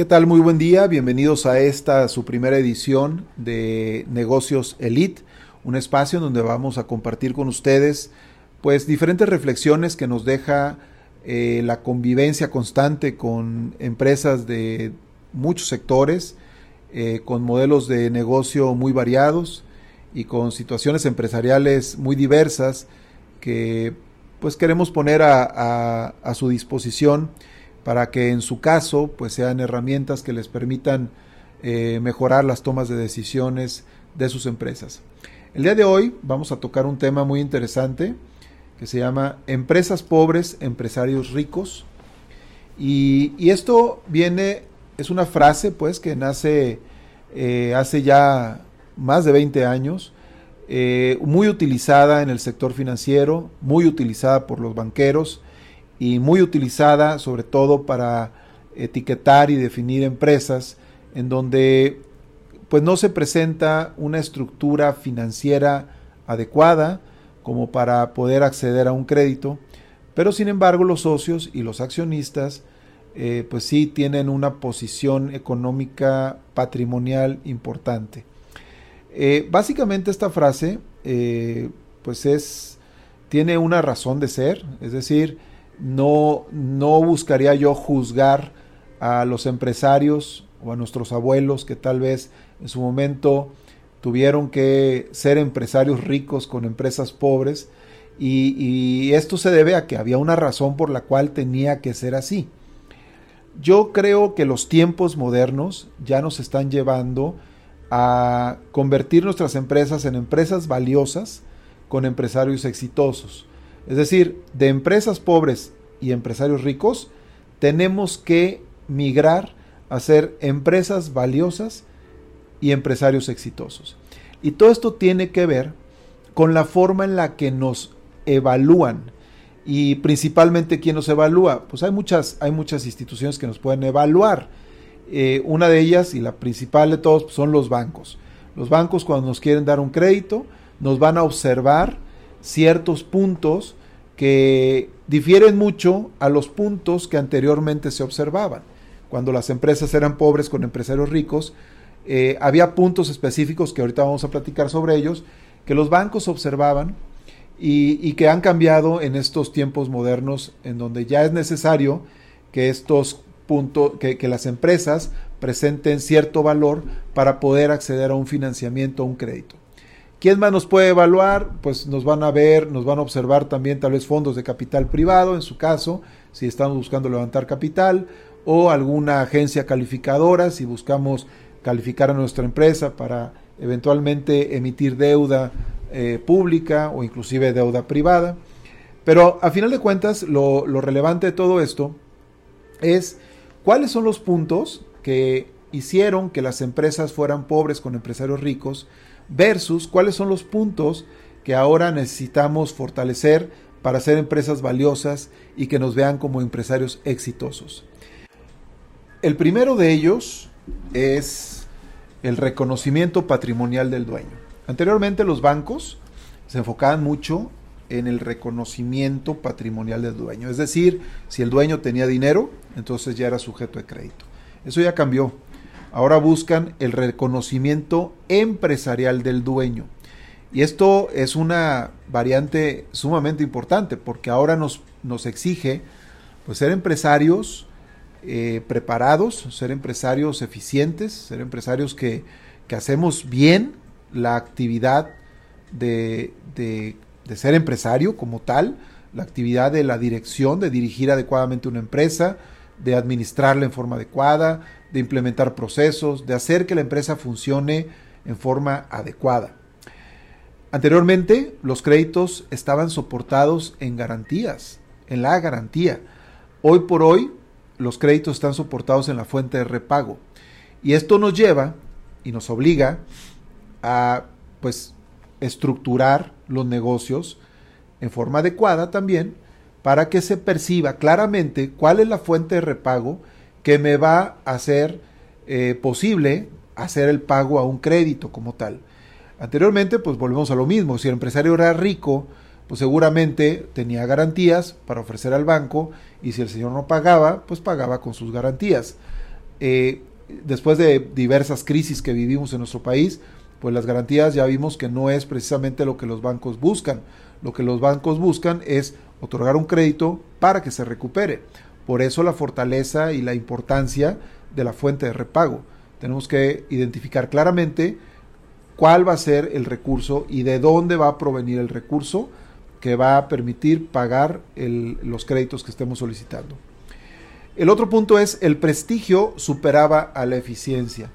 ¿Qué tal? Muy buen día. Bienvenidos a esta su primera edición de Negocios Elite, un espacio en donde vamos a compartir con ustedes pues diferentes reflexiones que nos deja eh, la convivencia constante con empresas de muchos sectores, eh, con modelos de negocio muy variados y con situaciones empresariales muy diversas que pues queremos poner a su disposición para que en su caso pues sean herramientas que les permitan eh, mejorar las tomas de decisiones de sus empresas. El día de hoy vamos a tocar un tema muy interesante que se llama Empresas pobres, empresarios ricos. Y, esto viene, es una frase pues que nace eh, hace ya más de 20 años, eh, muy utilizada en el sector financiero, muy utilizada por los banqueros, y muy utilizada sobre todo para etiquetar y definir empresas en donde pues no se presenta una estructura financiera adecuada como para poder acceder a un crédito, pero sin embargo los socios y los accionistas eh, pues sí tienen una posición económica patrimonial importante. Eh, básicamente esta frase eh, pues es tiene una razón de ser, es decir, no, no buscaría yo juzgar a los empresarios o a nuestros abuelos que tal vez en su momento tuvieron que ser empresarios ricos con empresas pobres y, y, esto se debe a que había una razón por la cual tenía que ser así. Yo creo que los tiempos modernos ya nos están llevando a convertir nuestras empresas en empresas valiosas con empresarios exitosos. Es decir, de empresas pobres y empresarios ricos, tenemos que migrar a ser empresas valiosas y empresarios exitosos. Y todo esto tiene que ver con la forma en la que nos evalúan y principalmente quién nos evalúa. Pues hay muchas, hay muchas instituciones que nos pueden evaluar. Eh, una de ellas y la principal de todos son los bancos. Los bancos cuando nos quieren dar un crédito nos van a observar ciertos puntos que difieren mucho a los puntos que anteriormente se observaban. Cuando las empresas eran pobres con empresarios ricos, eh, había puntos específicos que ahorita vamos a platicar sobre ellos, que los bancos observaban y, que han cambiado en estos tiempos modernos, en donde ya es necesario que estos puntos, que, que las empresas presenten cierto valor para poder acceder a un financiamiento o un crédito. ¿Quién más nos puede evaluar? Pues nos van a ver, nos van a observar también tal vez fondos de capital privado, en su caso, si estamos buscando levantar capital, o alguna agencia calificadora, si buscamos calificar a nuestra empresa para eventualmente emitir deuda eh, pública o inclusive deuda privada. Pero a final de cuentas, lo, lo relevante de todo esto es cuáles son los puntos que hicieron que las empresas fueran pobres con empresarios ricos versus cuáles son los puntos que ahora necesitamos fortalecer para ser empresas valiosas y que nos vean como empresarios exitosos. El primero de ellos es el reconocimiento patrimonial del dueño. Anteriormente los bancos se enfocaban mucho en el reconocimiento patrimonial del dueño. Es decir, si el dueño tenía dinero, entonces ya era sujeto de crédito. Eso ya cambió ahora buscan el reconocimiento empresarial del dueño. Y esto es una variante sumamente importante porque ahora nos, nos exige pues, ser empresarios eh, preparados, ser empresarios eficientes, ser empresarios que, que hacemos bien la actividad de, de, de ser empresario como tal, la actividad de la dirección, de dirigir adecuadamente una empresa, de administrarla en forma adecuada, de implementar procesos, de hacer que la empresa funcione en forma adecuada. Anteriormente, los créditos estaban soportados en garantías, en la garantía. Hoy por hoy, los créditos están soportados en la fuente de repago. Y esto nos lleva y nos obliga a pues estructurar los negocios en forma adecuada también para que se perciba claramente cuál es la fuente de repago que me va a hacer eh, posible hacer el pago a un crédito como tal. Anteriormente, pues volvemos a lo mismo. Si el empresario era rico, pues seguramente tenía garantías para ofrecer al banco y si el señor no pagaba, pues pagaba con sus garantías. Eh, después de diversas crisis que vivimos en nuestro país, pues las garantías ya vimos que no es precisamente lo que los bancos buscan. Lo que los bancos buscan es otorgar un crédito para que se recupere. Por eso la fortaleza y la importancia de la fuente de repago. Tenemos que identificar claramente cuál va a ser el recurso y de dónde va a provenir el recurso que va a permitir pagar los créditos que estemos solicitando. El otro punto es el prestigio superaba a la eficiencia.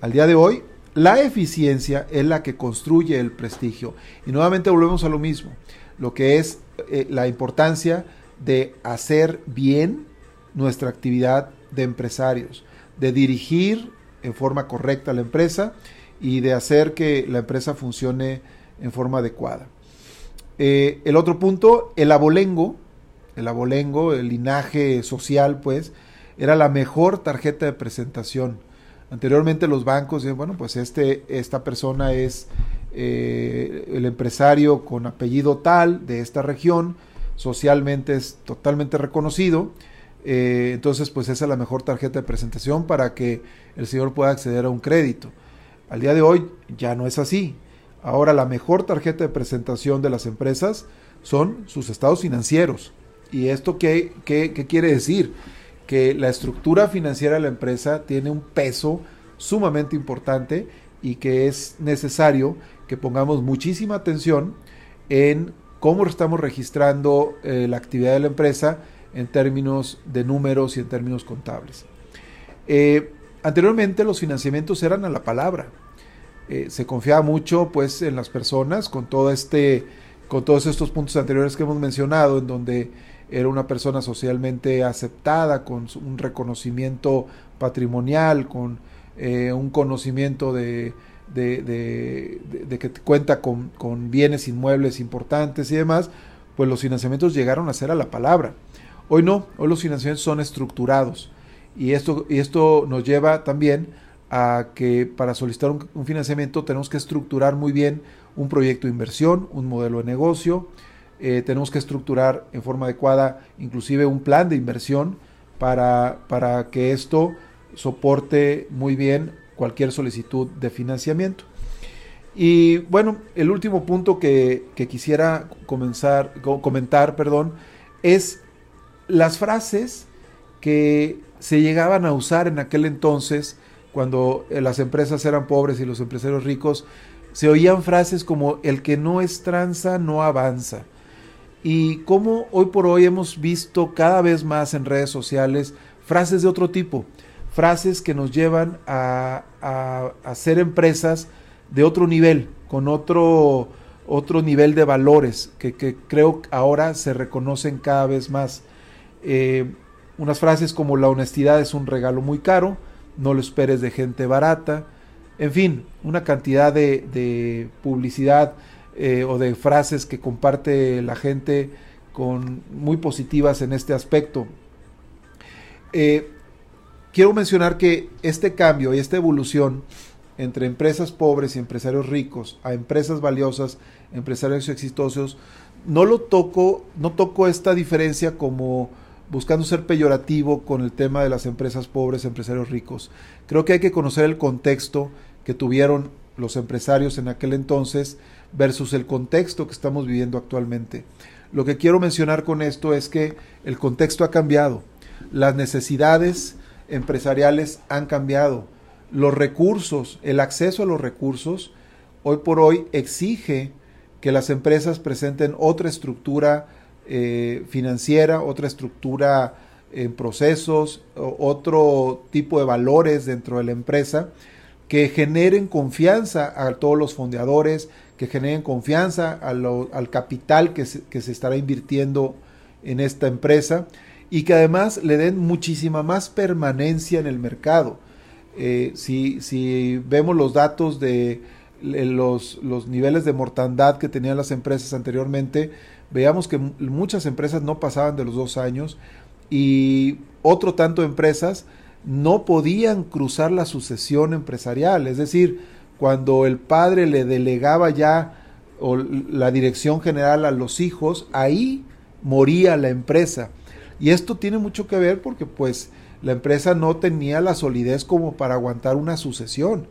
Al día de hoy, la eficiencia es la que construye el prestigio. Y nuevamente volvemos a lo mismo, lo que es eh, la importancia de hacer bien nuestra actividad de empresarios, de dirigir en forma correcta la empresa y de hacer que la empresa funcione en forma adecuada. Eh, el otro punto, el abolengo, el abolengo, el linaje social, pues, era la mejor tarjeta de presentación. Anteriormente los bancos decían, bueno, pues este, esta persona es eh, el empresario con apellido tal de esta región, socialmente es totalmente reconocido, eh, entonces pues esa es la mejor tarjeta de presentación para que el señor pueda acceder a un crédito. Al día de hoy ya no es así. Ahora la mejor tarjeta de presentación de las empresas son sus estados financieros. ¿Y esto qué, qué, quiere decir? Que la estructura financiera de la empresa tiene un peso sumamente importante y que es necesario que pongamos muchísima atención en cómo estamos registrando eh, la actividad de la empresa en términos de números y en términos contables. Eh, anteriormente los financiamientos eran a la palabra. Eh, se confiaba mucho pues en las personas con todo este con todos estos puntos anteriores que hemos mencionado en donde era una persona socialmente aceptada con un reconocimiento patrimonial con un conocimiento de, de, que cuenta con, con, bienes inmuebles importantes y demás pues los financiamientos llegaron a ser a la palabra. Hoy no hoy los financiamientos son estructurados. Y esto y esto nos lleva también a que para solicitar un, financiamiento tenemos que estructurar muy bien un proyecto de inversión, un modelo de negocio, eh, tenemos que estructurar en forma adecuada inclusive un plan de inversión para, para que esto soporte muy bien cualquier solicitud de financiamiento. Y bueno, el último punto que, quisiera comenzar, comentar perdón, es las frases que se llegaban a usar en aquel entonces cuando eh, las empresas eran pobres y los empresarios ricos, se oían frases como el que no es tranza no avanza. Y como hoy por hoy hemos visto cada vez más en redes sociales frases de otro tipo, frases que nos llevan a, a, ser empresas de otro nivel, con otro, otro nivel de valores que, que creo ahora se reconocen cada vez más. Eh, unas frases como la honestidad es un regalo muy caro, no lo esperes de gente barata, en fin, una cantidad de, publicidad eh, o de frases que comparte la gente con muy positivas en este aspecto. Eh, quiero mencionar que este cambio y esta evolución entre empresas pobres y empresarios ricos a empresas valiosas, empresarios exitosos, no lo toco, no toco esta diferencia como buscando ser peyorativo con el tema de las empresas pobres, empresarios ricos. Creo que hay que conocer el contexto que tuvieron los empresarios en aquel entonces versus el contexto que estamos viviendo actualmente. Lo que quiero mencionar con esto es que el contexto ha cambiado, las necesidades empresariales han cambiado, los recursos, el acceso a los recursos, hoy por hoy exige que las empresas presenten otra estructura eh, financiera, otra estructura en procesos, otro tipo de valores dentro de la empresa que generen confianza a todos los fondeadores, que generen confianza al capital que se, que se estará invirtiendo en esta empresa y que además le den muchísima más permanencia en el mercado. Eh, si, si, vemos los datos de los, los, niveles de mortandad que tenían las empresas anteriormente, veíamos que muchas empresas no pasaban de los dos años y otro tanto de empresas no podían cruzar la sucesión empresarial, es decir, cuando el padre le delegaba ya la dirección general a los hijos, ahí moría la empresa. Y esto tiene mucho que ver porque pues la empresa no tenía la solidez como para aguantar una sucesión.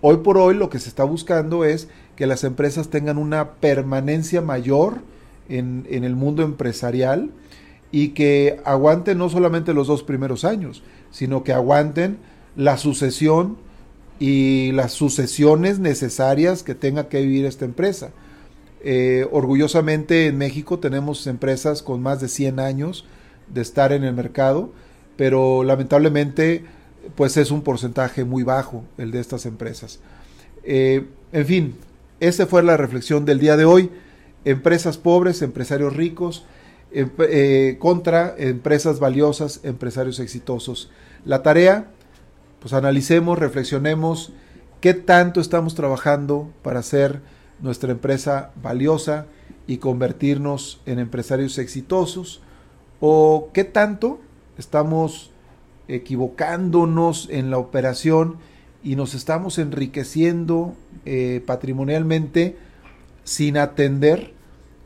Hoy por hoy lo que se está buscando es que las empresas tengan una permanencia mayor en, en el mundo empresarial y que aguanten no solamente los dos primeros años, sino que aguanten la sucesión y las sucesiones necesarias que tenga que vivir esta empresa. Eh, orgullosamente en México tenemos empresas con más de 100 años de estar en el mercado, pero lamentablemente pues es un porcentaje muy bajo el de estas empresas. Eh, en fin, esa fue la reflexión del día de hoy. Empresas pobres, empresarios ricos, eh, contra empresas valiosas, empresarios exitosos. La tarea, pues analicemos, reflexionemos qué tanto estamos trabajando para ser nuestra empresa valiosa y convertirnos en empresarios exitosos o qué tanto estamos equivocándonos en la operación y nos estamos enriqueciendo eh, patrimonialmente sin atender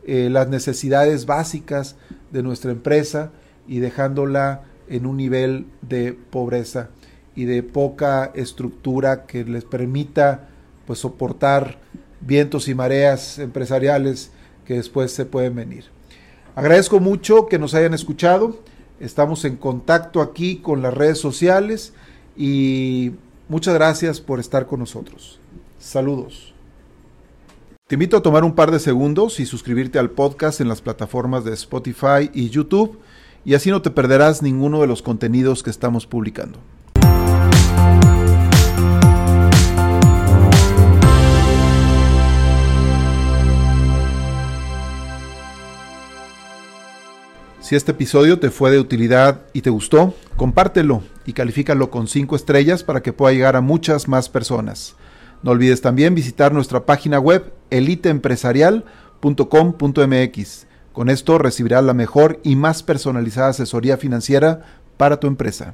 eh, las necesidades básicas de nuestra empresa y dejándola en un nivel de pobreza y de poca estructura que les permita pues soportar vientos y mareas empresariales que después se pueden venir. Agradezco mucho que nos hayan escuchado. Estamos en contacto aquí con las redes sociales y muchas gracias por estar con nosotros. Saludos. Te invito a tomar un par de segundos y suscribirte al podcast en las plataformas de Spotify y YouTube y así no te perderás ninguno de los contenidos que estamos publicando. Si este episodio te fue de utilidad y te gustó, compártelo y califícalo con 5 estrellas para que pueda llegar a muchas más personas. No olvides también visitar nuestra página web eliteempresarial.com.mx. Con esto recibirás la mejor y más personalizada asesoría financiera para tu empresa.